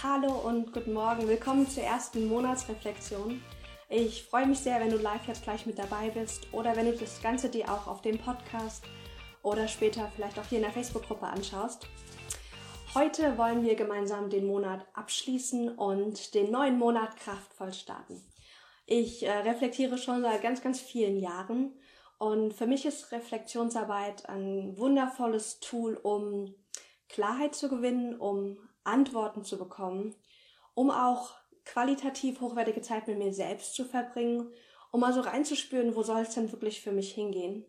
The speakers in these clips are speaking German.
Hallo und guten Morgen. Willkommen zur ersten Monatsreflexion. Ich freue mich sehr, wenn du live jetzt gleich mit dabei bist oder wenn du das Ganze dir auch auf dem Podcast oder später vielleicht auch hier in der Facebook-Gruppe anschaust. Heute wollen wir gemeinsam den Monat abschließen und den neuen Monat kraftvoll starten. Ich äh, reflektiere schon seit ganz, ganz vielen Jahren und für mich ist Reflexionsarbeit ein wundervolles Tool, um Klarheit zu gewinnen, um Antworten zu bekommen, um auch qualitativ hochwertige Zeit mit mir selbst zu verbringen, um mal so reinzuspüren, wo soll es denn wirklich für mich hingehen.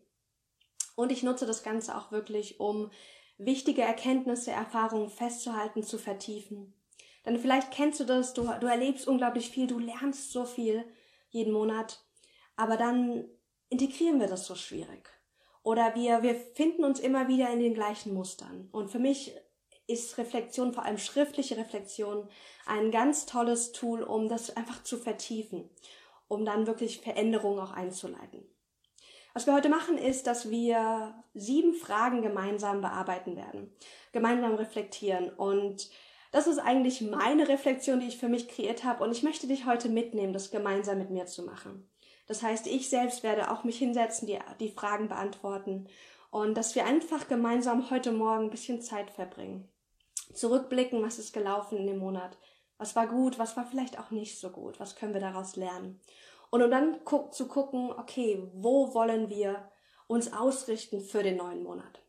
Und ich nutze das Ganze auch wirklich, um wichtige Erkenntnisse, Erfahrungen festzuhalten, zu vertiefen. Denn vielleicht kennst du das, du, du erlebst unglaublich viel, du lernst so viel jeden Monat, aber dann integrieren wir das so schwierig. Oder wir, wir finden uns immer wieder in den gleichen Mustern. Und für mich ist Reflexion, vor allem schriftliche Reflexion, ein ganz tolles Tool, um das einfach zu vertiefen, um dann wirklich Veränderungen auch einzuleiten. Was wir heute machen, ist, dass wir sieben Fragen gemeinsam bearbeiten werden, gemeinsam reflektieren. Und das ist eigentlich meine Reflexion, die ich für mich kreiert habe. Und ich möchte dich heute mitnehmen, das gemeinsam mit mir zu machen. Das heißt, ich selbst werde auch mich hinsetzen, die, die Fragen beantworten und dass wir einfach gemeinsam heute Morgen ein bisschen Zeit verbringen zurückblicken, was ist gelaufen in dem Monat, was war gut, was war vielleicht auch nicht so gut, was können wir daraus lernen. Und um dann gu zu gucken, okay, wo wollen wir uns ausrichten für den neuen Monat.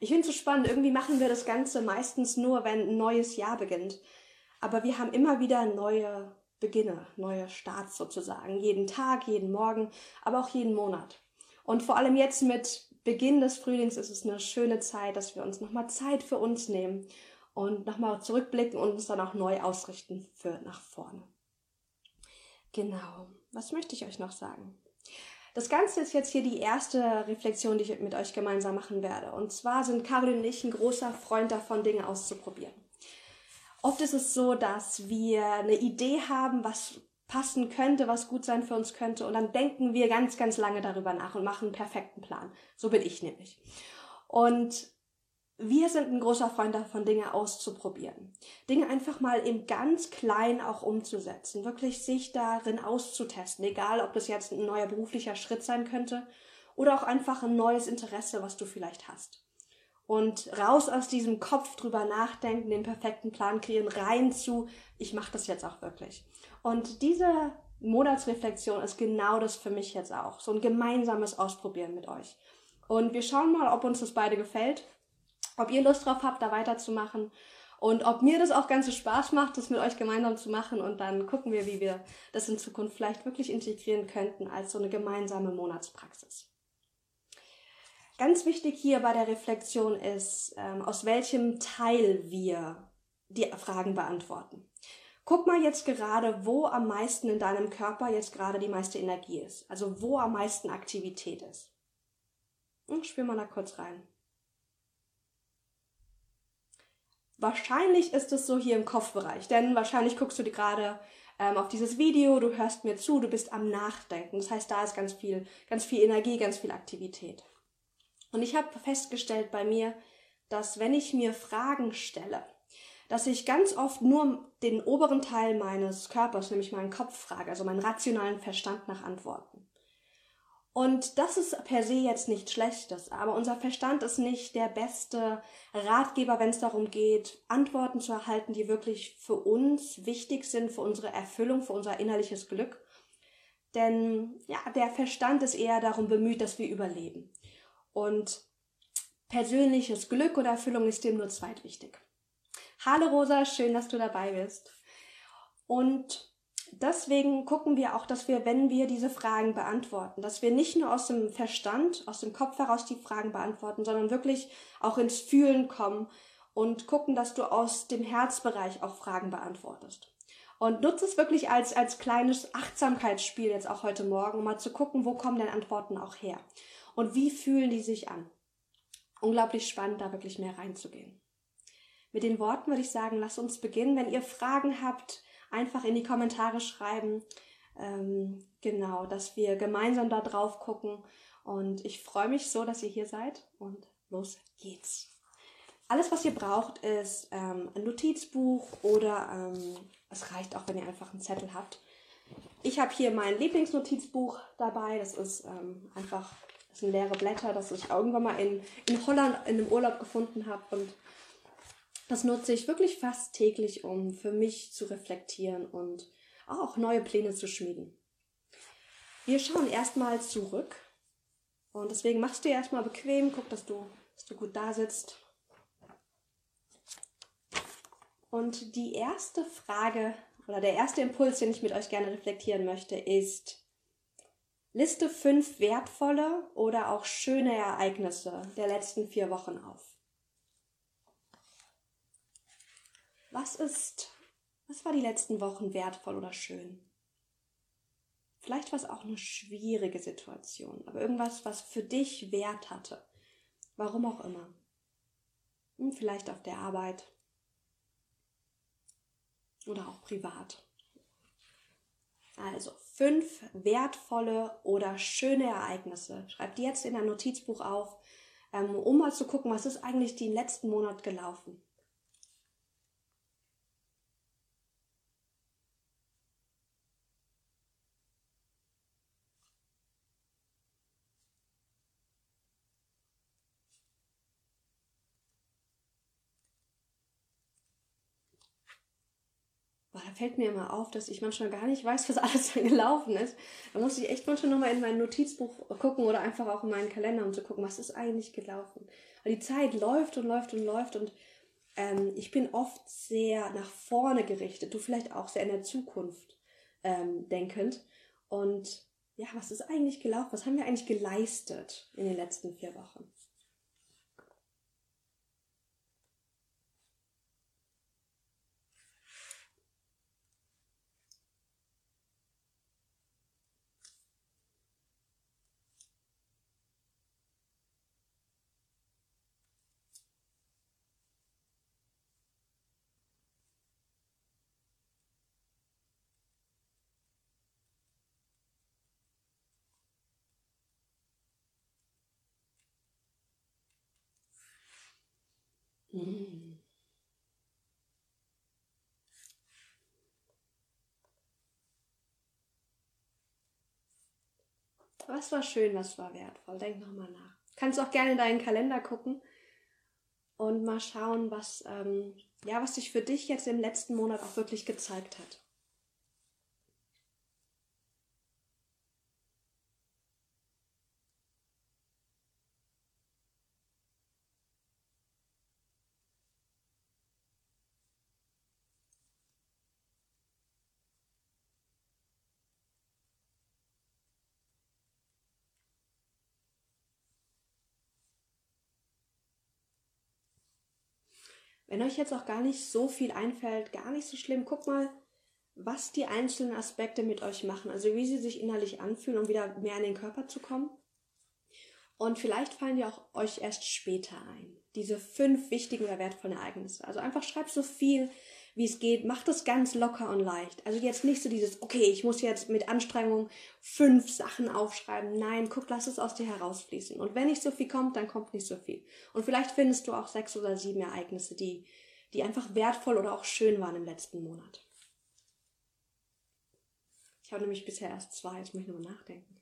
Ich finde es so spannend, irgendwie machen wir das Ganze meistens nur, wenn ein neues Jahr beginnt. Aber wir haben immer wieder neue Beginne, neue Starts sozusagen. Jeden Tag, jeden Morgen, aber auch jeden Monat. Und vor allem jetzt mit Beginn des Frühlings ist es eine schöne Zeit, dass wir uns nochmal Zeit für uns nehmen und nochmal zurückblicken und uns dann auch neu ausrichten für nach vorne. Genau. Was möchte ich euch noch sagen? Das Ganze ist jetzt hier die erste Reflexion, die ich mit euch gemeinsam machen werde. Und zwar sind Caroline und ich ein großer Freund davon, Dinge auszuprobieren. Oft ist es so, dass wir eine Idee haben, was passen könnte, was gut sein für uns könnte. Und dann denken wir ganz, ganz lange darüber nach und machen einen perfekten Plan. So bin ich nämlich. Und wir sind ein großer Freund davon, Dinge auszuprobieren. Dinge einfach mal im ganz Kleinen auch umzusetzen. Wirklich sich darin auszutesten. Egal, ob das jetzt ein neuer beruflicher Schritt sein könnte oder auch einfach ein neues Interesse, was du vielleicht hast. Und raus aus diesem Kopf drüber nachdenken, den perfekten Plan kreieren, rein zu, ich mache das jetzt auch wirklich. Und diese Monatsreflexion ist genau das für mich jetzt auch. So ein gemeinsames Ausprobieren mit euch. Und wir schauen mal, ob uns das beide gefällt, ob ihr Lust drauf habt, da weiterzumachen und ob mir das auch ganz viel Spaß macht, das mit euch gemeinsam zu machen. Und dann gucken wir, wie wir das in Zukunft vielleicht wirklich integrieren könnten als so eine gemeinsame Monatspraxis. Ganz wichtig hier bei der Reflexion ist, ähm, aus welchem Teil wir die Fragen beantworten. Guck mal jetzt gerade, wo am meisten in deinem Körper jetzt gerade die meiste Energie ist. Also wo am meisten Aktivität ist. Hm, spür mal da kurz rein. Wahrscheinlich ist es so hier im Kopfbereich, denn wahrscheinlich guckst du dir gerade ähm, auf dieses Video, du hörst mir zu, du bist am Nachdenken. Das heißt, da ist ganz viel, ganz viel Energie, ganz viel Aktivität. Und ich habe festgestellt bei mir, dass wenn ich mir Fragen stelle, dass ich ganz oft nur den oberen Teil meines Körpers, nämlich meinen Kopf frage, also meinen rationalen Verstand nach Antworten. Und das ist per se jetzt nichts Schlechtes, aber unser Verstand ist nicht der beste Ratgeber, wenn es darum geht, Antworten zu erhalten, die wirklich für uns wichtig sind, für unsere Erfüllung, für unser innerliches Glück. Denn ja, der Verstand ist eher darum bemüht, dass wir überleben. Und persönliches Glück oder Erfüllung ist dem nur zweitwichtig. Hallo Rosa, schön, dass du dabei bist. Und deswegen gucken wir auch, dass wir, wenn wir diese Fragen beantworten, dass wir nicht nur aus dem Verstand, aus dem Kopf heraus die Fragen beantworten, sondern wirklich auch ins Fühlen kommen und gucken, dass du aus dem Herzbereich auch Fragen beantwortest. Und nutze es wirklich als, als kleines Achtsamkeitsspiel jetzt auch heute Morgen, um mal zu gucken, wo kommen denn Antworten auch her? Und wie fühlen die sich an? Unglaublich spannend, da wirklich mehr reinzugehen. Mit den Worten würde ich sagen, lasst uns beginnen. Wenn ihr Fragen habt, einfach in die Kommentare schreiben. Ähm, genau, dass wir gemeinsam da drauf gucken. Und ich freue mich so, dass ihr hier seid. Und los geht's. alles, was ihr braucht, ist ähm, ein Notizbuch oder ähm, es reicht auch, wenn ihr einfach einen Zettel habt. Ich habe hier mein Lieblingsnotizbuch dabei. Das ist ähm, einfach das sind leere Blätter, das ich irgendwann mal in, in Holland in einem Urlaub gefunden habe. Und das nutze ich wirklich fast täglich, um für mich zu reflektieren und auch neue Pläne zu schmieden. Wir schauen erstmal zurück. Und deswegen machst du dir erstmal bequem, guck, dass du, dass du gut da sitzt. Und die erste Frage oder der erste Impuls, den ich mit euch gerne reflektieren möchte, ist, Liste fünf wertvolle oder auch schöne Ereignisse der letzten vier Wochen auf. Was ist, was war die letzten Wochen wertvoll oder schön? Vielleicht war es auch eine schwierige Situation, aber irgendwas, was für dich Wert hatte. Warum auch immer. Hm, vielleicht auf der Arbeit oder auch privat. Also fünf wertvolle oder schöne Ereignisse. Schreib die jetzt in ein Notizbuch auf, ähm, um mal zu gucken, was ist eigentlich den letzten Monat gelaufen. Fällt mir immer auf, dass ich manchmal gar nicht weiß, was alles da gelaufen ist. Da muss ich echt manchmal nochmal in mein Notizbuch gucken oder einfach auch in meinen Kalender, um zu gucken, was ist eigentlich gelaufen. Weil die Zeit läuft und läuft und läuft und ähm, ich bin oft sehr nach vorne gerichtet, du vielleicht auch sehr in der Zukunft ähm, denkend. Und ja, was ist eigentlich gelaufen? Was haben wir eigentlich geleistet in den letzten vier Wochen? Mhm. Was war schön, was war wertvoll? Denk nochmal nach. Kannst auch gerne in deinen Kalender gucken und mal schauen, was, ähm, ja, was sich für dich jetzt im letzten Monat auch wirklich gezeigt hat. Wenn euch jetzt auch gar nicht so viel einfällt, gar nicht so schlimm, guckt mal, was die einzelnen Aspekte mit euch machen, also wie sie sich innerlich anfühlen, um wieder mehr in den Körper zu kommen. Und vielleicht fallen die auch euch erst später ein. Diese fünf wichtigen oder wertvollen Ereignisse. Also einfach schreibt so viel, wie es geht. Macht es ganz locker und leicht. Also jetzt nicht so dieses, okay, ich muss jetzt mit Anstrengung fünf Sachen aufschreiben. Nein, guck, lass es aus dir herausfließen. Und wenn nicht so viel kommt, dann kommt nicht so viel. Und vielleicht findest du auch sechs oder sieben Ereignisse, die, die einfach wertvoll oder auch schön waren im letzten Monat. Ich habe nämlich bisher erst zwei, jetzt muss ich nur nachdenken.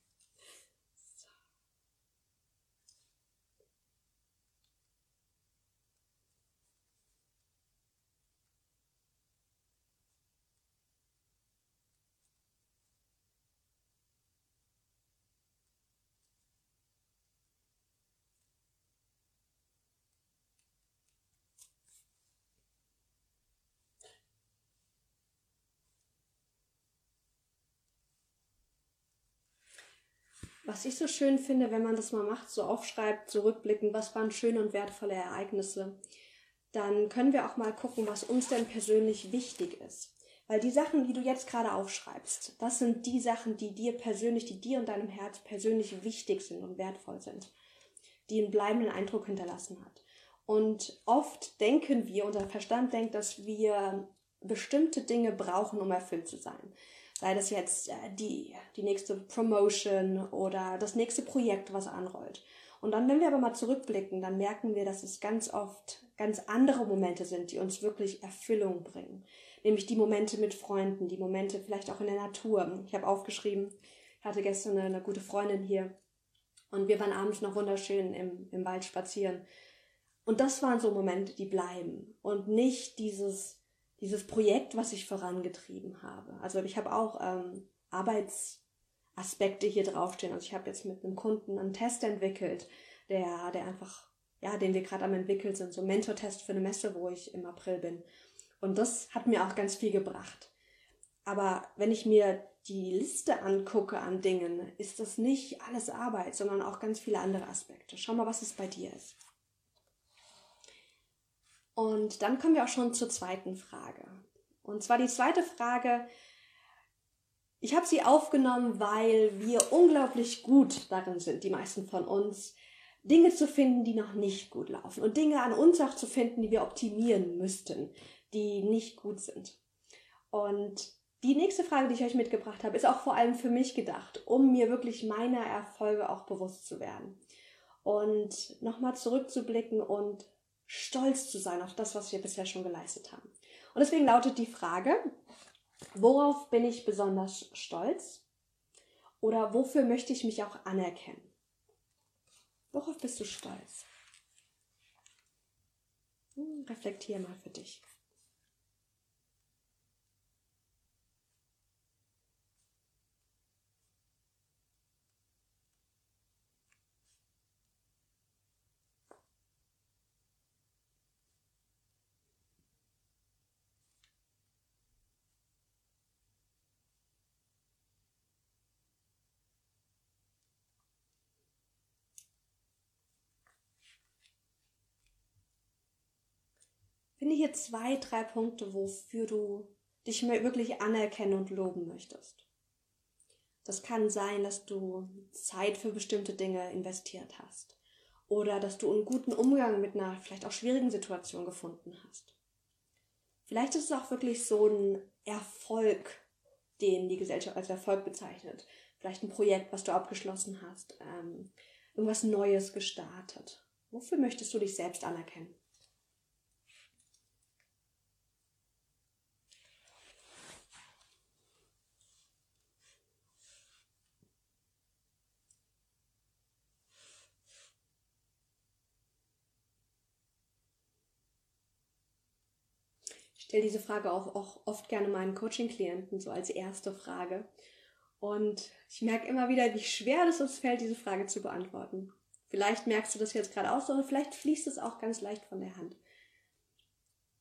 Was ich so schön finde, wenn man das mal macht, so aufschreibt, zurückblicken, was waren schöne und wertvolle Ereignisse, dann können wir auch mal gucken, was uns denn persönlich wichtig ist. Weil die Sachen, die du jetzt gerade aufschreibst, das sind die Sachen, die dir persönlich, die dir und deinem Herz persönlich wichtig sind und wertvoll sind, die einen bleibenden Eindruck hinterlassen hat. Und oft denken wir, unser Verstand denkt, dass wir bestimmte Dinge brauchen, um erfüllt zu sein. Sei das jetzt äh, die, die nächste Promotion oder das nächste Projekt, was anrollt. Und dann, wenn wir aber mal zurückblicken, dann merken wir, dass es ganz oft ganz andere Momente sind, die uns wirklich Erfüllung bringen. Nämlich die Momente mit Freunden, die Momente vielleicht auch in der Natur. Ich habe aufgeschrieben, ich hatte gestern eine, eine, gute Freundin hier und wir waren abends noch wunderschön im, im Wald spazieren. Und das waren so Momente, die bleiben und nicht dieses, dieses Projekt, was ich vorangetrieben habe. Also ich habe auch ähm, Arbeits Aspekte hier draufstehen. Also ich habe jetzt mit einem Kunden einen Test entwickelt, der, der einfach, ja, den wir gerade am entwickeln sind, so ein Mentor-Test für eine Messe, wo ich im April bin. Und das hat mir auch ganz viel gebracht. Aber wenn ich mir die Liste angucke an Dingen, ist das nicht alles Arbeit, sondern auch ganz viele andere Aspekte. Schau mal, was es bei dir ist. Und dann kommen wir auch schon zur zweiten Frage. Und zwar die zweite Frage, ich habe sie aufgenommen, weil wir unglaublich gut darin sind, die meisten von uns, Dinge zu finden, die noch nicht gut laufen und Dinge an uns auch zu finden, die wir optimieren müssten, die nicht gut sind. Und die nächste Frage, die ich euch mitgebracht habe, ist auch vor allem für mich gedacht, um mir wirklich meiner Erfolge auch bewusst zu werden. Und nochmal zurückzublicken und stolz zu sein auf das, was wir bisher schon geleistet haben. Und deswegen lautet die Frage, Worauf bin ich besonders stolz? Oder wofür möchte ich mich auch anerkennen? Worauf bist du stolz? Hm, reflektier mal für dich. Finde hier zwei, drei Punkte, wofür du dich wirklich anerkennen und loben möchtest. Das kann sein, dass du Zeit für bestimmte Dinge investiert hast oder dass du einen guten Umgang mit einer vielleicht auch schwierigen Situation gefunden hast. Vielleicht ist es auch wirklich so ein Erfolg, den die Gesellschaft als Erfolg bezeichnet. Vielleicht ein Projekt, was du abgeschlossen hast, ähm, irgendwas Neues gestartet. Wofür möchtest du dich selbst anerkennen? Stelle diese Frage auch, auch oft gerne meinen Coaching-Klienten so als erste Frage. Und ich merke immer wieder, wie schwer es uns fällt, diese Frage zu beantworten. Vielleicht merkst du das jetzt gerade auch so, oder vielleicht fließt es auch ganz leicht von der Hand.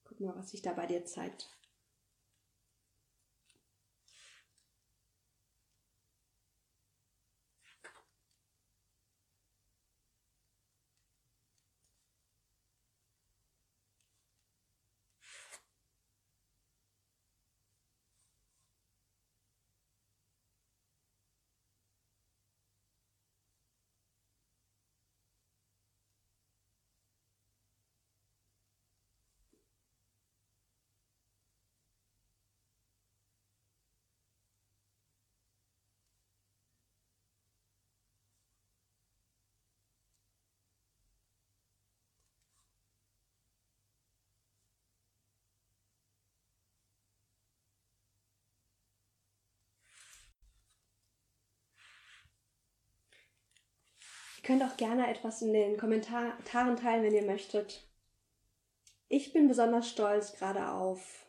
Guck mal, was sich da bei dir zeigt. Könnt auch gerne etwas in den Kommentaren teilen, wenn ihr möchtet. Ich bin besonders stolz gerade auf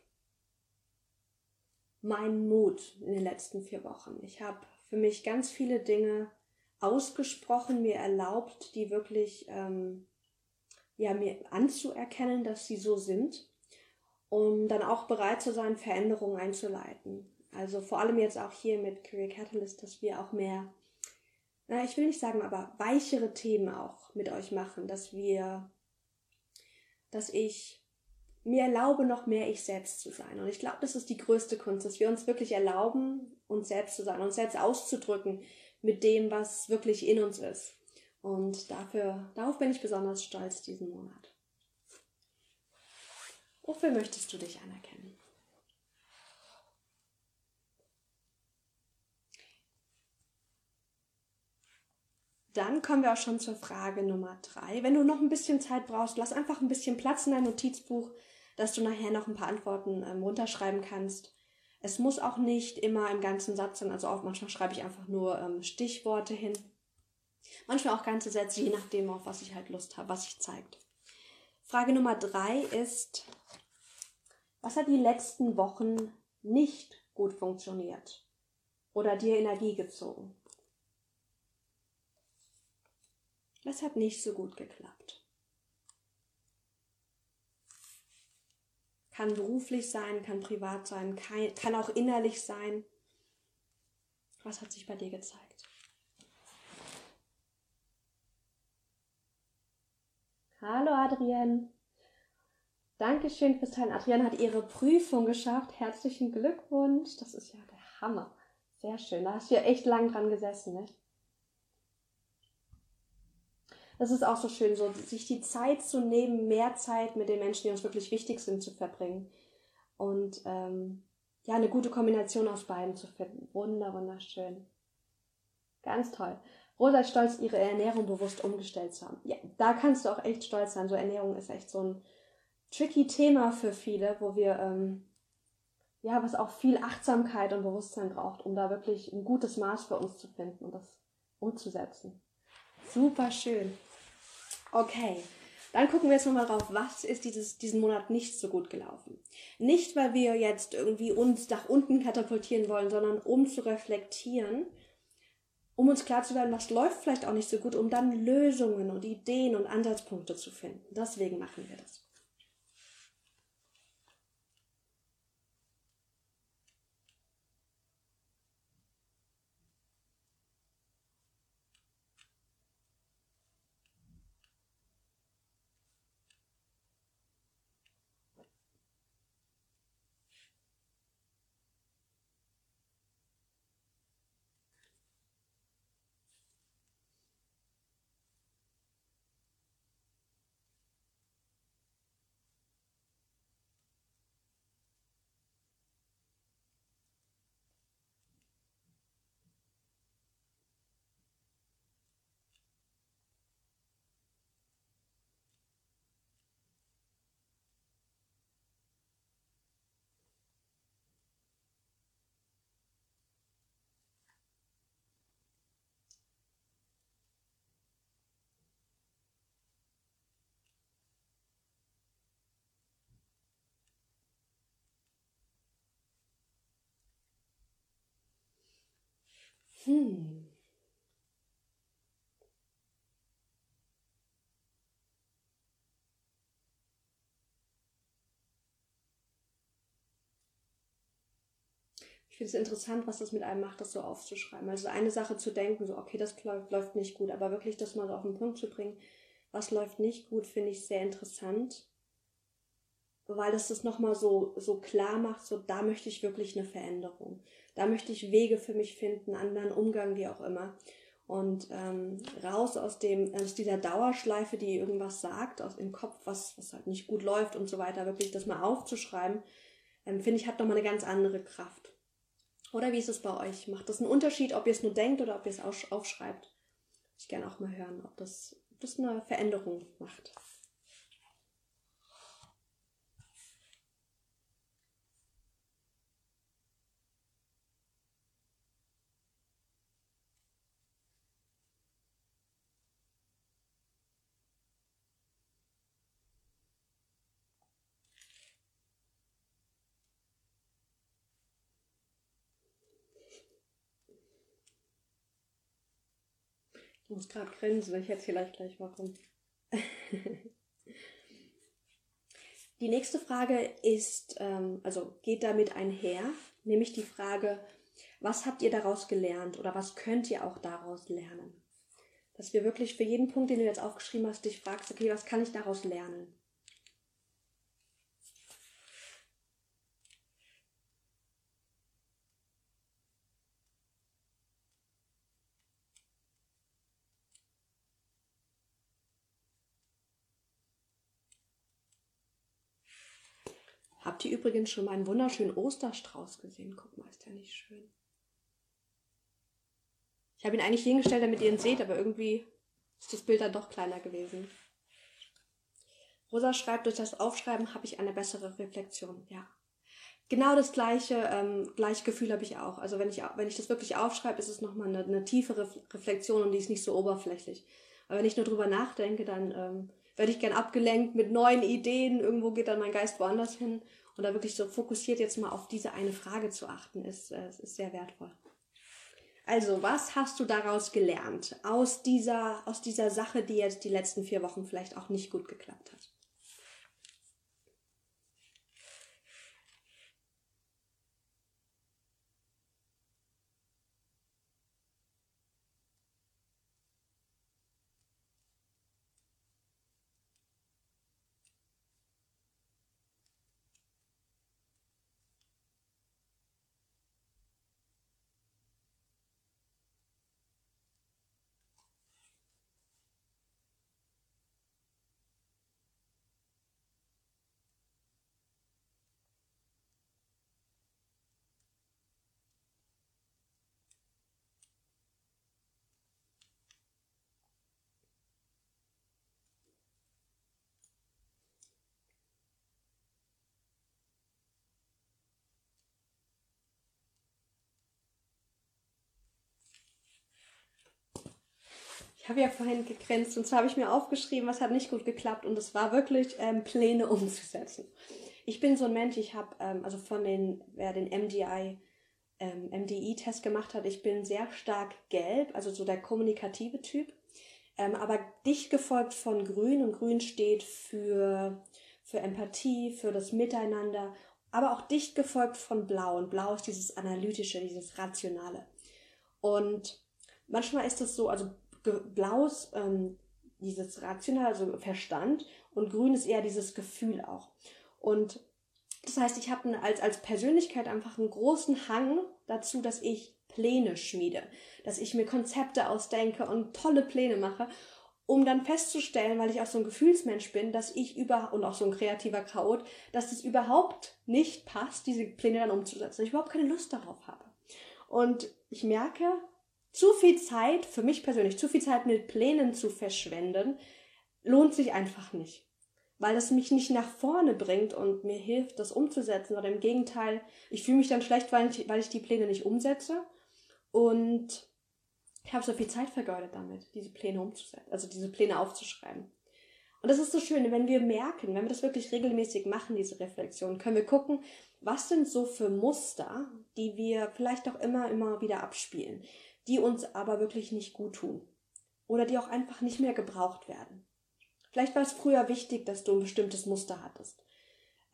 meinen Mut in den letzten vier Wochen. Ich habe für mich ganz viele Dinge ausgesprochen, mir erlaubt, die wirklich ähm, ja, mir anzuerkennen, dass sie so sind, um dann auch bereit zu sein, Veränderungen einzuleiten. Also vor allem jetzt auch hier mit Career Catalyst, dass wir auch mehr na, ich will nicht sagen, aber weichere Themen auch mit euch machen, dass wir, dass ich mir erlaube, noch mehr ich selbst zu sein. Und ich glaube, das ist die größte Kunst, dass wir uns wirklich erlauben, uns selbst zu sein, uns selbst auszudrücken mit dem, was wirklich in uns ist. Und dafür, darauf bin ich besonders stolz diesen Monat. Wofür möchtest du dich anerkennen? Dann kommen wir auch schon zur Frage Nummer drei. Wenn du noch ein bisschen Zeit brauchst, lass einfach ein bisschen Platz in dein Notizbuch, dass du nachher noch ein paar Antworten ähm, runterschreiben kannst. Es muss auch nicht immer im ganzen Satz sein, also auch manchmal schreibe ich einfach nur ähm, Stichworte hin. Manchmal auch ganze Sätze, je nachdem, auf was ich halt Lust habe, was sich zeigt. Frage Nummer drei ist, was hat die letzten Wochen nicht gut funktioniert oder dir Energie gezogen? Was hat nicht so gut geklappt? Kann beruflich sein, kann privat sein, kann auch innerlich sein. Was hat sich bei dir gezeigt? Hallo Adrienne. Dankeschön fürs Teilen. Adrienne hat ihre Prüfung geschafft. Herzlichen Glückwunsch. Das ist ja der Hammer. Sehr schön. Da hast du ja echt lang dran gesessen, ne? Das ist auch so schön, so sich die Zeit zu nehmen, mehr Zeit mit den Menschen, die uns wirklich wichtig sind, zu verbringen. Und ähm, ja, eine gute Kombination aus beiden zu finden. Wunder, wunderschön. Ganz toll. Rosa ist stolz, ihre Ernährung bewusst umgestellt zu haben. Ja, da kannst du auch echt stolz sein. So Ernährung ist echt so ein tricky Thema für viele, wo wir, ähm, ja, was auch viel Achtsamkeit und Bewusstsein braucht, um da wirklich ein gutes Maß für uns zu finden und das umzusetzen. Super schön. Okay, dann gucken wir jetzt nochmal drauf, was ist dieses, diesen Monat nicht so gut gelaufen. Nicht, weil wir jetzt irgendwie uns nach unten katapultieren wollen, sondern um zu reflektieren, um uns klar zu werden, was läuft vielleicht auch nicht so gut, um dann Lösungen und Ideen und Ansatzpunkte zu finden. Deswegen machen wir das. Hm. Ich finde es interessant, was das mit einem macht, das so aufzuschreiben. Also eine Sache zu denken, so, okay, das läuft nicht gut, aber wirklich das mal so auf den Punkt zu bringen, was läuft nicht gut, finde ich sehr interessant, weil das das nochmal so, so klar macht, so, da möchte ich wirklich eine Veränderung. Da möchte ich Wege für mich finden, anderen Umgang, wie auch immer. Und ähm, raus aus dem, aus dieser Dauerschleife, die irgendwas sagt, aus dem Kopf, was, was halt nicht gut läuft und so weiter, wirklich das mal aufzuschreiben, ähm, finde ich, hat nochmal eine ganz andere Kraft. Oder wie ist es bei euch? Macht das einen Unterschied, ob ihr es nur denkt oder ob ihr es aufschreibt? Ich gerne auch mal hören, ob das, ob das eine Veränderung macht. Muss gerade grinsen, ich erzähle euch gleich warum. die nächste Frage ist, ähm, also geht damit einher, nämlich die Frage, was habt ihr daraus gelernt oder was könnt ihr auch daraus lernen? Dass wir wirklich für jeden Punkt, den du jetzt aufgeschrieben hast, dich fragst, okay, was kann ich daraus lernen? Übrigens schon mal einen wunderschönen Osterstrauß gesehen? Guck mal, ist der nicht schön? Ich habe ihn eigentlich hingestellt, damit ihr ihn seht, aber irgendwie ist das Bild dann doch kleiner gewesen. Rosa schreibt, durch das Aufschreiben habe ich eine bessere Reflexion. Ja. Genau das gleiche, ähm, gleiche Gefühl habe ich auch. Also wenn ich, wenn ich das wirklich aufschreibe, ist es nochmal eine, eine tiefere Reflexion und die ist nicht so oberflächlich. Aber wenn ich nur drüber nachdenke, dann ähm, werde ich gern abgelenkt mit neuen Ideen. Irgendwo geht dann mein Geist woanders hin. Und da wirklich so fokussiert jetzt mal auf diese eine Frage zu achten, ist, äh, ist sehr wertvoll. Also, was hast du daraus gelernt? Aus dieser, aus dieser Sache, die jetzt die letzten vier Wochen vielleicht auch nicht gut geklappt hat? Ich habe ja vorhin gegrenzt und zwar habe ich mir aufgeschrieben, was hat nicht gut geklappt und es war wirklich ähm, Pläne umzusetzen. Ich bin so ein Mensch, ich habe, ähm, also von den, wer den MDI, ähm, MDI-Test gemacht hat, ich bin sehr stark gelb, also so der kommunikative Typ, ähm, aber dicht gefolgt von grün und grün steht für, für Empathie, für das Miteinander, aber auch dicht gefolgt von blau und blau ist dieses analytische, dieses rationale. Und manchmal ist es so, also blau ist ähm, dieses rational, also Verstand und grün ist eher dieses Gefühl auch. Und das heißt, ich habe als, als Persönlichkeit einfach einen großen Hang dazu, dass ich Pläne schmiede, dass ich mir Konzepte ausdenke und tolle Pläne mache, um dann festzustellen, weil ich auch so ein Gefühlsmensch bin, dass ich über und auch so ein kreativer Chaot, dass es überhaupt nicht passt, diese Pläne dann umzusetzen, ich überhaupt keine Lust darauf habe. Und ich merke, zu viel Zeit, für mich persönlich, zu viel Zeit mit Plänen zu verschwenden, lohnt sich einfach nicht. Weil das mich nicht nach vorne bringt und mir hilft, das umzusetzen. Oder im Gegenteil, ich fühle mich dann schlecht, weil ich, weil ich die Pläne nicht umsetze. Und ich habe so viel Zeit vergeudet damit, diese Pläne umzusetzen, also diese Pläne aufzuschreiben. Und das ist so schön, wenn wir merken, wenn wir das wirklich regelmäßig machen, diese Reflexion, können wir gucken, was sind so für Muster, die wir vielleicht auch immer, immer wieder abspielen die uns aber wirklich nicht gut tun oder die auch einfach nicht mehr gebraucht werden. Vielleicht war es früher wichtig, dass du ein bestimmtes Muster hattest,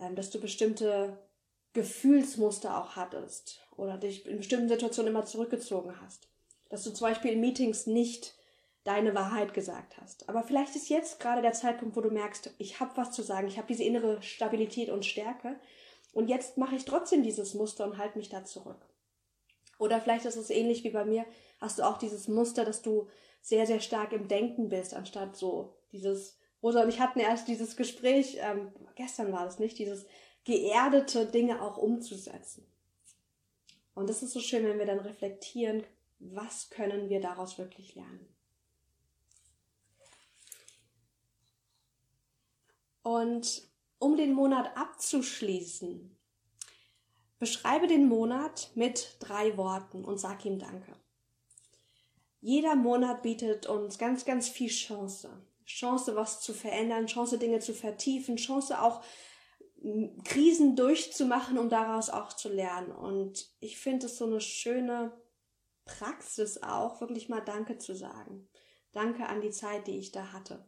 ähm, dass du bestimmte Gefühlsmuster auch hattest oder dich in bestimmten Situationen immer zurückgezogen hast, dass du zum Beispiel in Meetings nicht deine Wahrheit gesagt hast. Aber vielleicht ist jetzt gerade der Zeitpunkt, wo du merkst, ich habe was zu sagen, ich habe diese innere Stabilität und Stärke und jetzt mache ich trotzdem dieses Muster und halte mich da zurück. Oder vielleicht ist es ähnlich wie bei mir, hast du auch dieses Muster, dass du sehr, sehr stark im Denken bist, anstatt so dieses, Rosa und ich hatten erst dieses Gespräch, ähm, gestern war das nicht, dieses geerdete Dinge auch umzusetzen. Und das ist so schön, wenn wir dann reflektieren, was können wir daraus wirklich lernen. Und um den Monat abzuschließen, Beschreibe den Monat mit drei Worten und sag ihm Danke. Jeder Monat bietet uns ganz, ganz viel Chance. Chance, was zu verändern, Chance, Dinge zu vertiefen, Chance auch Krisen durchzumachen, um daraus auch zu lernen. Und ich finde es so eine schöne Praxis auch, wirklich mal Danke zu sagen. Danke an die Zeit, die ich da hatte.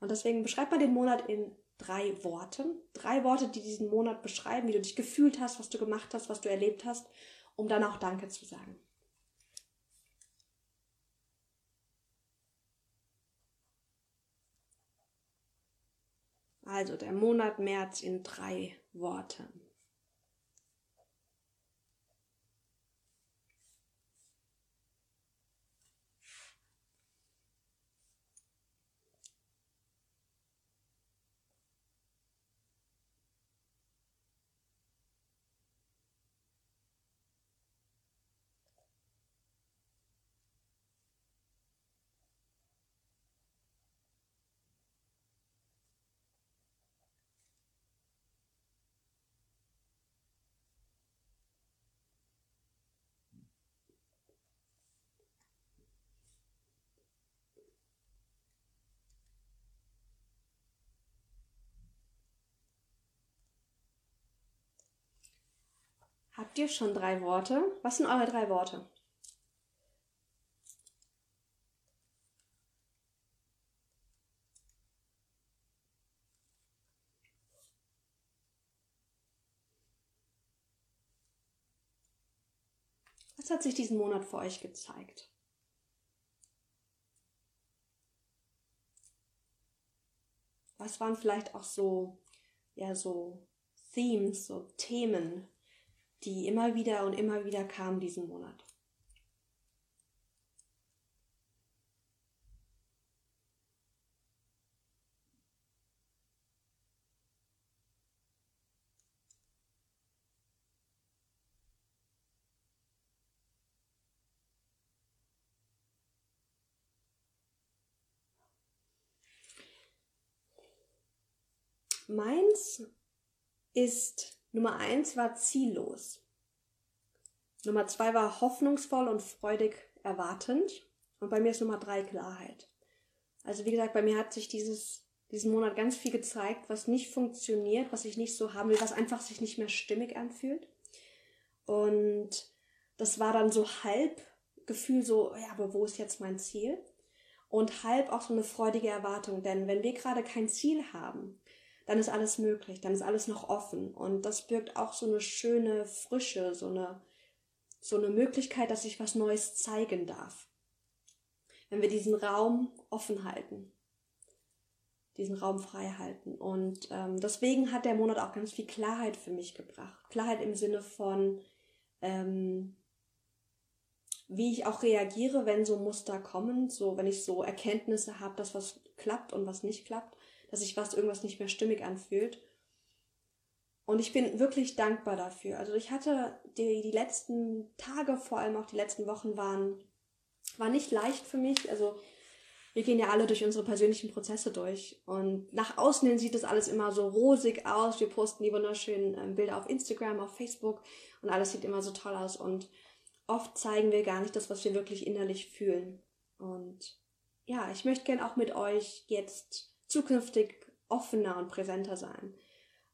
Und deswegen beschreibt man den Monat in drei Worte. Drei Worte, die diesen Monat beschreiben, wie du dich gefühlt hast, was du gemacht hast, was du erlebt hast, um dann auch Danke zu sagen. Also der Monat März in drei Worten. Habt ihr schon drei Worte? Was sind eure drei Worte? Was hat sich diesen Monat für euch gezeigt? Was waren vielleicht auch so, ja, so Themes, so Themen, die immer wieder und immer wieder kamen diesen Monat? Meins ist Nummer eins war ziellos. Nummer zwei war hoffnungsvoll und freudig erwartend. Und bei mir ist Nummer drei Klarheit. Also wie gesagt, bei mir hat sich dieses, diesen Monat ganz viel gezeigt, was nicht funktioniert, was ich nicht so haben will, was einfach sich nicht mehr stimmig anfühlt. Und das war dann so halb Gefühl so, ja, aber wo ist jetzt mein Ziel? Und halb auch so eine freudige Erwartung, denn wenn wir gerade kein Ziel haben, dann ist alles möglich, dann ist alles noch offen. Und das birgt auch so eine schöne Frische, so eine, so eine Möglichkeit, dass sich was Neues zeigen darf. Wenn wir diesen Raum offen halten, diesen Raum frei halten. Und ähm, deswegen hat der Monat auch ganz viel Klarheit für mich gebracht. Klarheit im Sinne von, ähm, wie ich auch reagiere, wenn so Muster kommen, so wenn ich so Erkenntnisse habe, dass was klappt und was nicht klappt dass sich was irgendwas nicht mehr stimmig anfühlt. Und ich bin wirklich dankbar dafür. Also ich hatte die, die letzten Tage, vor allem auch die letzten Wochen waren, war nicht leicht für mich. Also wir gehen ja alle durch unsere persönlichen Prozesse durch. Und nach außen hin sieht das alles immer so rosig aus. Wir posten die wunderschönen ähm, Bilder auf Instagram, auf Facebook und alles sieht immer so toll aus. Und oft zeigen wir gar nicht das, was wir wirklich innerlich fühlen. Und ja, ich möchte gern auch mit euch jetzt zukünftig offener und präsenter sein.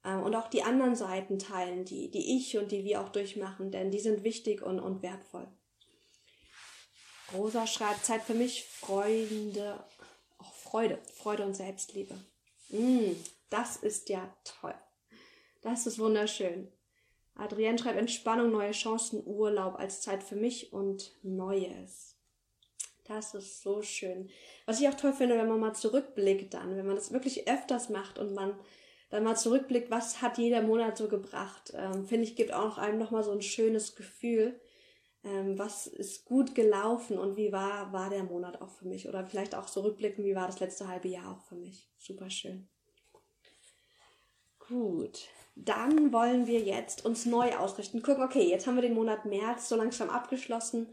Ähm, und auch die anderen Seiten teilen, die, die ich und die wir auch durchmachen, denn die sind wichtig und, und wertvoll. Rosa schreibt, Zeit für mich, Freunde, auch Freude, Freude und Selbstliebe. Mm, das ist ja toll. Das ist wunderschön. Adrienne schreibt Entspannung, neue Chancen, Urlaub als Zeit für mich und Neues. Das ist so schön. Was ich auch toll finde, wenn man mal zurückblickt dann, wenn man das wirklich öfters macht und man dann mal zurückblickt, was hat jeder Monat so gebracht, ähm, finde ich, gibt auch einem nochmal so ein schönes Gefühl, ähm, was ist gut gelaufen und wie war, war der Monat auch für mich. Oder vielleicht auch zurückblicken, wie war das letzte halbe Jahr auch für mich. Super schön. Gut. Dann wollen wir jetzt uns neu ausrichten. Gucken, okay, jetzt haben wir den Monat März so langsam abgeschlossen.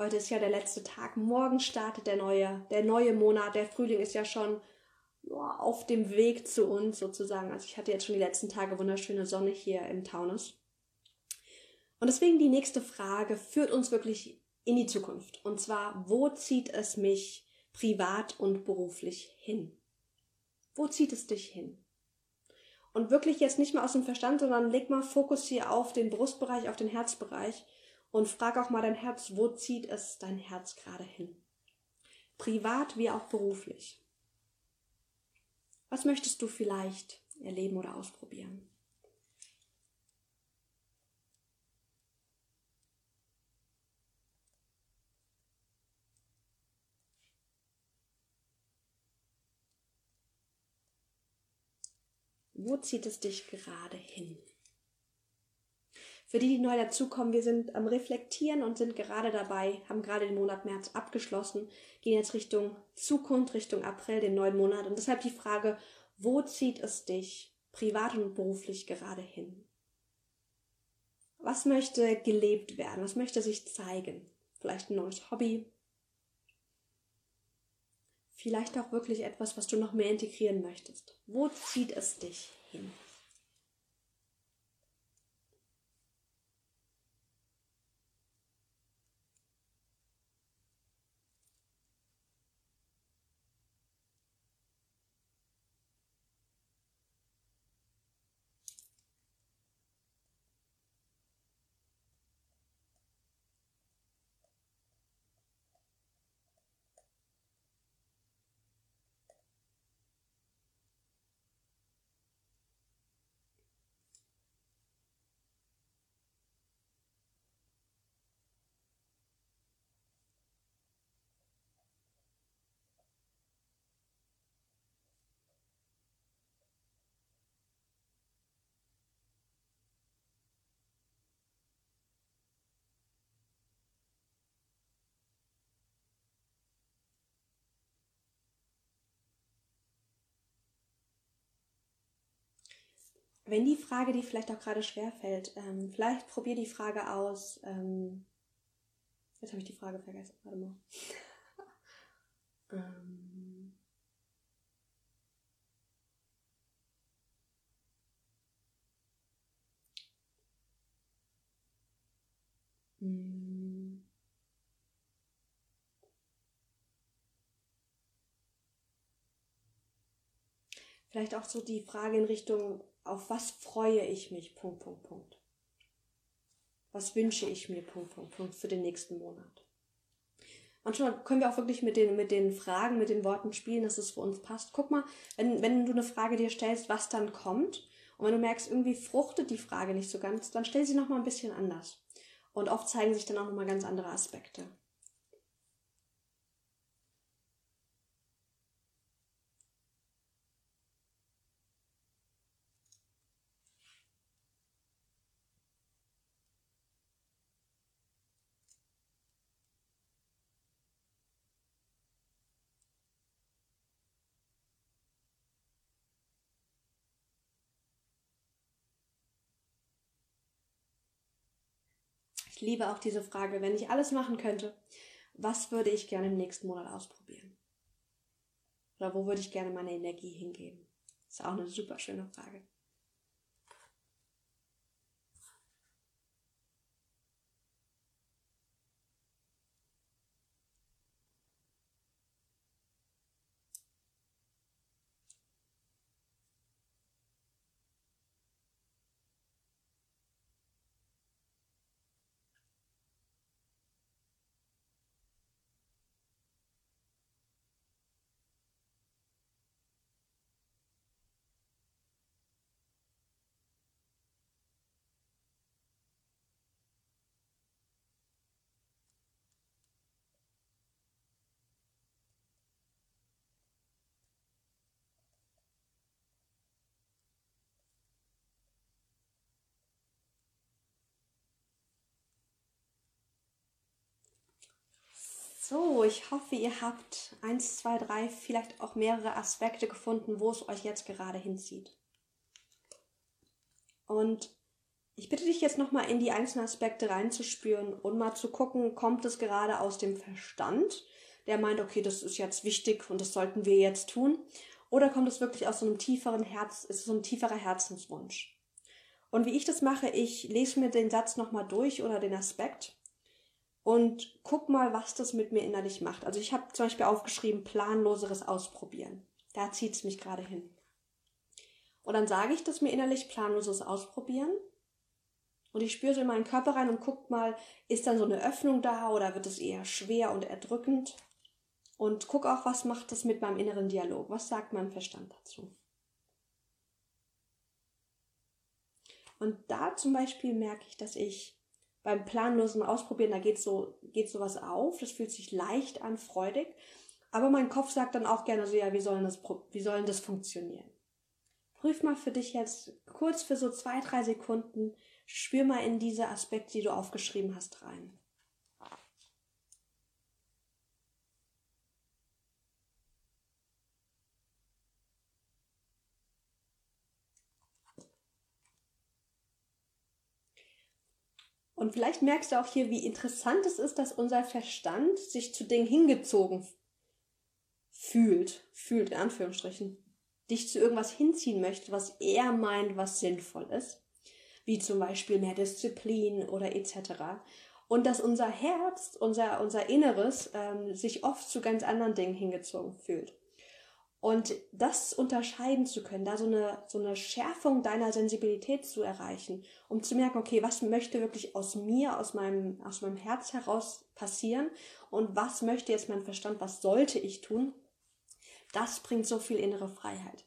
Heute ist ja der letzte Tag. Morgen startet der neue, der neue Monat. Der Frühling ist ja schon ja, auf dem Weg zu uns sozusagen. Also ich hatte jetzt schon die letzten Tage wunderschöne Sonne hier im Taunus. Und deswegen die nächste Frage führt uns wirklich in die Zukunft. Und zwar, wo zieht es mich privat und beruflich hin? Wo zieht es dich hin? Und wirklich jetzt nicht mal aus dem Verstand, sondern leg mal Fokus hier auf den Brustbereich, auf den Herzbereich und frag auch mal dein Herz, wo zieht es dein Herz gerade hin? Privat wie auch beruflich. Was möchtest du vielleicht erleben oder ausprobieren? Wo zieht es dich gerade hin? Für die, die neu dazukommen, wir sind am Reflektieren und sind gerade dabei, haben gerade den Monat März abgeschlossen, gehen jetzt Richtung Zukunft, Richtung April, den neuen Monat. Und deshalb die Frage, wo zieht es dich privat und beruflich gerade hin? Was möchte gelebt werden? Was möchte sich zeigen? Vielleicht ein neues Hobby? Vielleicht auch wirklich etwas, was du noch mehr integrieren möchtest. Wo zieht es dich hin? Wenn die Frage dir vielleicht auch gerade schwer fällt, ähm, vielleicht probier die Frage aus. Ähm, jetzt habe ich die Frage vergessen. Warte mal. ähm, hm. Vielleicht auch so die Frage in Richtung, auf was freue ich mich? Punkt, Punkt, Punkt. Was wünsche ich mir? Punkt, Punkt, Punkt für den nächsten Monat. Manchmal können wir auch wirklich mit den, mit den Fragen, mit den Worten spielen, dass es für uns passt. Guck mal, wenn, wenn du eine Frage dir stellst, was dann kommt, und wenn du merkst, irgendwie fruchtet die Frage nicht so ganz, dann stell sie nochmal ein bisschen anders. Und oft zeigen sich dann auch nochmal ganz andere Aspekte. Ich liebe auch diese Frage, wenn ich alles machen könnte, was würde ich gerne im nächsten Monat ausprobieren? Oder wo würde ich gerne meine Energie hingeben? Ist auch eine super schöne Frage. So, ich hoffe, ihr habt eins, zwei, drei, vielleicht auch mehrere Aspekte gefunden, wo es euch jetzt gerade hinzieht. Und ich bitte dich jetzt nochmal in die einzelnen Aspekte reinzuspüren und mal zu gucken, kommt es gerade aus dem Verstand, der meint, okay, das ist jetzt wichtig und das sollten wir jetzt tun, oder kommt es wirklich aus so einem tieferen Herz, ist es so ein tieferer Herzenswunsch? Und wie ich das mache, ich lese mir den Satz nochmal durch oder den Aspekt und guck mal, was das mit mir innerlich macht. Also ich habe zum Beispiel aufgeschrieben, planloseres Ausprobieren. Da zieht es mich gerade hin. Und dann sage ich das mir innerlich, planloses Ausprobieren. Und ich spüre so in meinen Körper rein und guck mal, ist dann so eine Öffnung da oder wird es eher schwer und erdrückend? Und guck auch, was macht das mit meinem inneren Dialog? Was sagt mein Verstand dazu? Und da zum Beispiel merke ich, dass ich beim planlosen Ausprobieren, da geht so, geht sowas auf, das fühlt sich leicht an, freudig. Aber mein Kopf sagt dann auch gerne so, ja, wie sollen das, wie sollen das funktionieren? Prüf mal für dich jetzt kurz für so zwei, drei Sekunden, spür mal in diese Aspekte, die du aufgeschrieben hast, rein. Und vielleicht merkst du auch hier, wie interessant es ist, dass unser Verstand sich zu Dingen hingezogen fühlt, fühlt in Anführungsstrichen, dich zu irgendwas hinziehen möchte, was er meint, was sinnvoll ist, wie zum Beispiel mehr Disziplin oder etc. Und dass unser Herz, unser, unser Inneres ähm, sich oft zu ganz anderen Dingen hingezogen fühlt. Und das unterscheiden zu können, da so eine, so eine Schärfung deiner Sensibilität zu erreichen, um zu merken, okay, was möchte wirklich aus mir, aus meinem, aus meinem Herz heraus passieren und was möchte jetzt mein Verstand, was sollte ich tun, das bringt so viel innere Freiheit.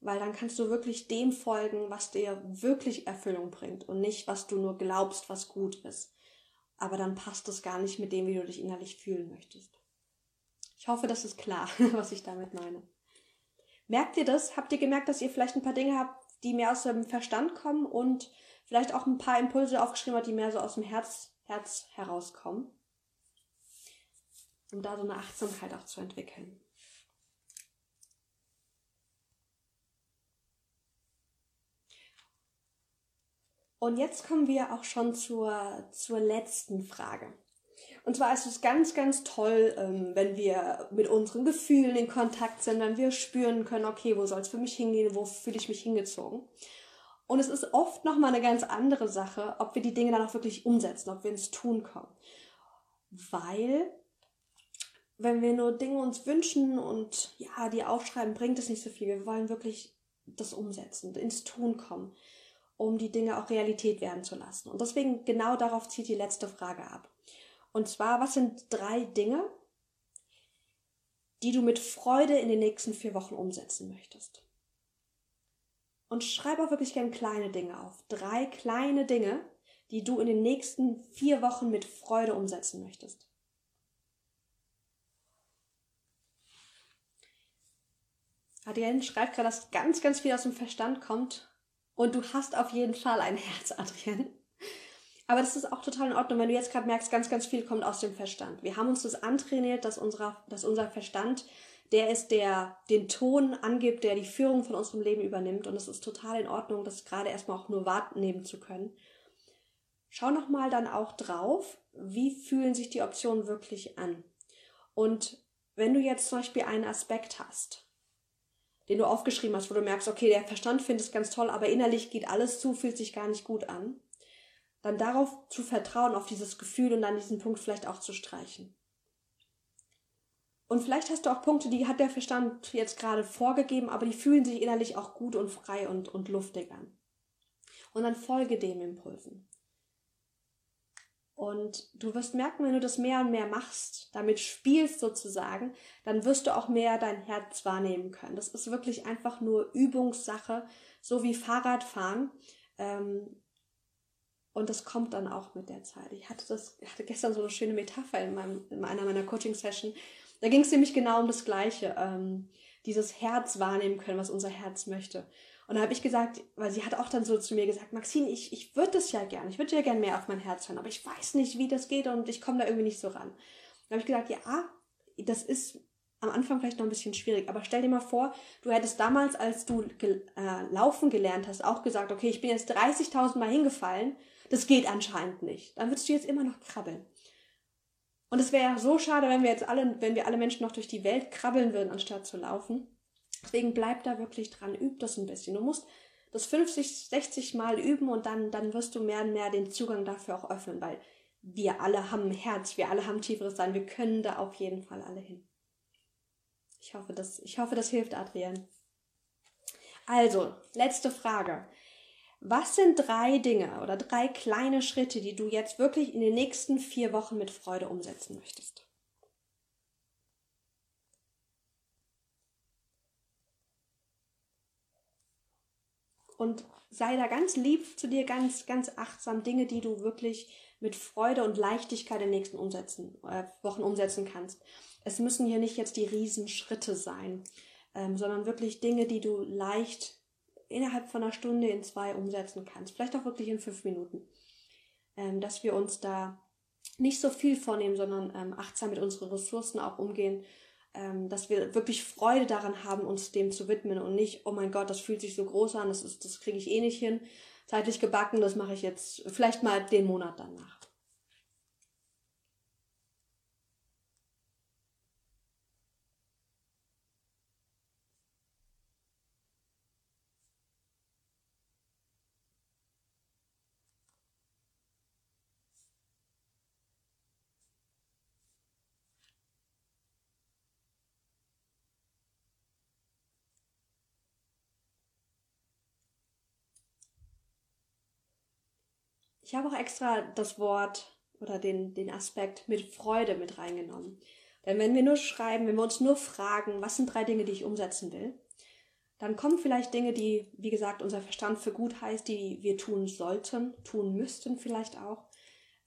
Weil dann kannst du wirklich dem folgen, was dir wirklich Erfüllung bringt und nicht, was du nur glaubst, was gut ist. Aber dann passt es gar nicht mit dem, wie du dich innerlich fühlen möchtest. Ich hoffe, das ist klar, was ich damit meine. Merkt ihr das? Habt ihr gemerkt, dass ihr vielleicht ein paar Dinge habt, die mehr aus dem Verstand kommen und vielleicht auch ein paar Impulse aufgeschrieben habt, die mehr so aus dem Herz, Herz herauskommen? Um da so eine Achtsamkeit auch zu entwickeln. Und jetzt kommen wir auch schon zur, zur letzten Frage. Und zwar ist es ganz, ganz toll, ähm, wenn wir mit unseren Gefühlen in Kontakt sind, wenn wir spüren können, okay, wo soll es für mich hingehen, wo fühle ich mich hingezogen. Und es ist oft nochmal eine ganz andere Sache, ob wir die Dinge dann auch wirklich umsetzen, ob wir ins Tun kommen. Weil, wenn wir nur Dinge uns wünschen und ja, die aufschreiben, bringt es nicht so viel. Wir wollen wirklich das umsetzen, ins Tun kommen um die Dinge auch Realität werden zu lassen. Und deswegen genau darauf zieht die letzte Frage ab. Und zwar, was sind drei Dinge, die du mit Freude in den nächsten vier Wochen umsetzen möchtest? Und schreib auch wirklich gern kleine Dinge auf. Drei kleine Dinge, die du in den nächsten vier Wochen mit Freude umsetzen möchtest. Adrienne schreibt gerade, dass ganz, ganz viel aus dem Verstand kommt und du hast auf jeden Fall ein Herz, Adrian. Aber das ist auch total in Ordnung, wenn du jetzt gerade merkst, ganz, ganz viel kommt aus dem Verstand. Wir haben uns das antrainiert, dass, unser, dass unser Verstand der ist, der den Ton angibt, der die Führung von unserem Leben übernimmt. Und es ist total in Ordnung, das gerade erstmal auch nur wahrnehmen zu können. Schau nochmal dann auch drauf, wie fühlen sich die Optionen wirklich an. Und wenn du jetzt zum Beispiel einen Aspekt hast, den du aufgeschrieben hast, wo du merkst, okay, der Verstand findet es ganz toll, aber innerlich geht alles zu, fühlt sich gar nicht gut an, dann darauf zu vertrauen, auf dieses Gefühl und dann diesen Punkt vielleicht auch zu streichen. Und vielleicht hast du auch Punkte, die hat der Verstand jetzt gerade vorgegeben, aber die fühlen sich innerlich auch gut und frei und, und luftig an. Und dann folge dem Impulsen. Und du wirst merken, wenn du das mehr und mehr machst, damit spielst sozusagen, dann wirst du auch mehr dein Herz wahrnehmen können. Das ist wirklich einfach nur Übungssache, so wie Fahrradfahren. Ähm, und das kommt dann auch mit der Zeit. Ich hatte das, ich hatte gestern so eine schöne Metapher in, meinem, in einer meiner Coaching-Session. Da ging es nämlich genau um das Gleiche. Ähm, dieses Herz wahrnehmen können, was unser Herz möchte. Und da habe ich gesagt, weil sie hat auch dann so zu mir gesagt, Maxine, ich, ich würde das ja gern, ich würde ja gern mehr auf mein Herz hören, aber ich weiß nicht, wie das geht und ich komme da irgendwie nicht so ran. Da habe ich gesagt, ja, das ist am Anfang vielleicht noch ein bisschen schwierig, aber stell dir mal vor, du hättest damals, als du gel äh, laufen gelernt hast, auch gesagt, okay, ich bin jetzt 30.000 Mal hingefallen, das geht anscheinend nicht. Dann würdest du jetzt immer noch krabbeln. Und es wäre ja so schade, wenn wir jetzt alle, wenn wir alle Menschen noch durch die Welt krabbeln würden, anstatt zu laufen. Deswegen bleib da wirklich dran, üb das ein bisschen. Du musst das 50, 60 Mal üben und dann, dann wirst du mehr und mehr den Zugang dafür auch öffnen, weil wir alle haben ein Herz, wir alle haben tieferes Sein, wir können da auf jeden Fall alle hin. Ich hoffe, das, ich hoffe, das hilft, Adrian. Also, letzte Frage. Was sind drei Dinge oder drei kleine Schritte, die du jetzt wirklich in den nächsten vier Wochen mit Freude umsetzen möchtest? und sei da ganz lieb zu dir, ganz, ganz achtsam. Dinge, die du wirklich mit Freude und Leichtigkeit in den nächsten umsetzen, äh, Wochen umsetzen kannst. Es müssen hier nicht jetzt die Riesenschritte sein, ähm, sondern wirklich Dinge, die du leicht innerhalb von einer Stunde in zwei umsetzen kannst. Vielleicht auch wirklich in fünf Minuten. Ähm, dass wir uns da nicht so viel vornehmen, sondern ähm, achtsam mit unseren Ressourcen auch umgehen ähm, dass wir wirklich Freude daran haben, uns dem zu widmen und nicht, oh mein Gott, das fühlt sich so groß an, das, das kriege ich eh nicht hin, zeitlich gebacken, das mache ich jetzt vielleicht mal den Monat danach. Ich habe auch extra das Wort oder den, den Aspekt mit Freude mit reingenommen. Denn wenn wir nur schreiben, wenn wir uns nur fragen, was sind drei Dinge, die ich umsetzen will, dann kommen vielleicht Dinge, die, wie gesagt, unser Verstand für gut heißt, die wir tun sollten, tun müssten vielleicht auch.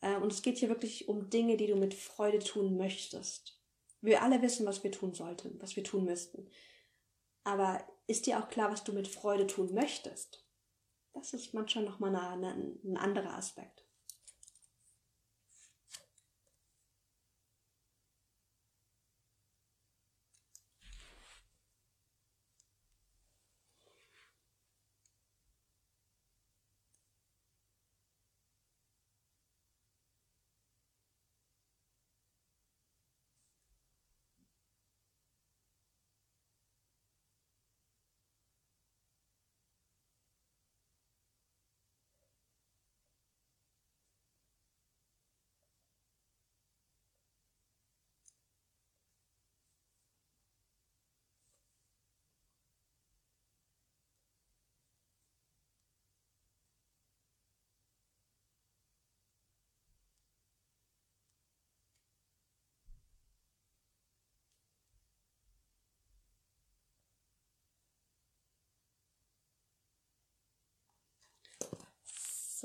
Äh, und es geht hier wirklich um Dinge, die du mit Freude tun möchtest. Wir alle wissen, was wir tun sollten, was wir tun müssten. Aber ist dir auch klar, was du mit Freude tun möchtest? Das ist manchmal nochmal eine, eine, ein anderer Aspekt.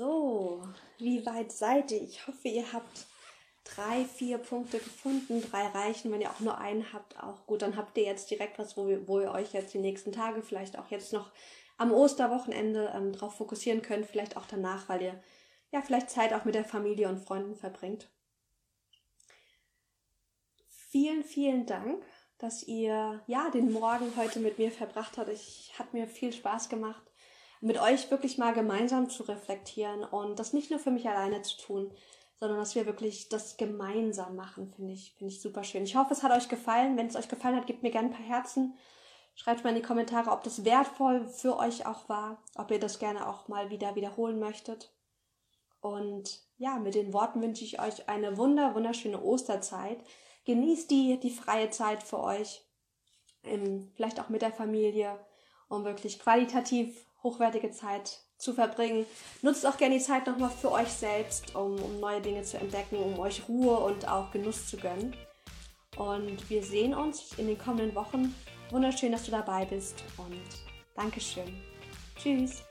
So, wie weit seid ihr? Ich hoffe, ihr habt drei, vier Punkte gefunden. Drei reichen. Wenn ihr auch nur einen habt, auch gut. Dann habt ihr jetzt direkt was, wo, wir, wo ihr euch jetzt die nächsten Tage, vielleicht auch jetzt noch am Osterwochenende ähm, drauf fokussieren könnt. Vielleicht auch danach, weil ihr ja vielleicht Zeit auch mit der Familie und Freunden verbringt. Vielen, vielen Dank, dass ihr ja den Morgen heute mit mir verbracht habt. Ich hat mir viel Spaß gemacht, mit euch wirklich mal gemeinsam zu reflektieren und das nicht nur für mich alleine zu tun, sondern dass wir wirklich das gemeinsam machen, finde ich, finde ich super schön. Ich hoffe, es hat euch gefallen. Wenn es euch gefallen hat, gebt mir gerne ein paar Herzen. Schreibt mal in die Kommentare, ob das wertvoll für euch auch war, ob ihr das gerne auch mal wieder wiederholen möchtet. Und ja, mit den Worten wünsche ich euch eine wunder, wunderschöne Osterzeit. Genießt die, die freie Zeit für euch, im, vielleicht auch mit der Familie, um wirklich qualitativ hochwertige Zeit zu verbringen. Nutzt auch gerne die Zeit nochmal für euch selbst, um, um neue Dinge zu entdecken, um euch Ruhe und auch Genuss zu gönnen. Und wir sehen uns in den kommenden Wochen. Wunderschön, dass du dabei bist und Dankeschön. Tschüss.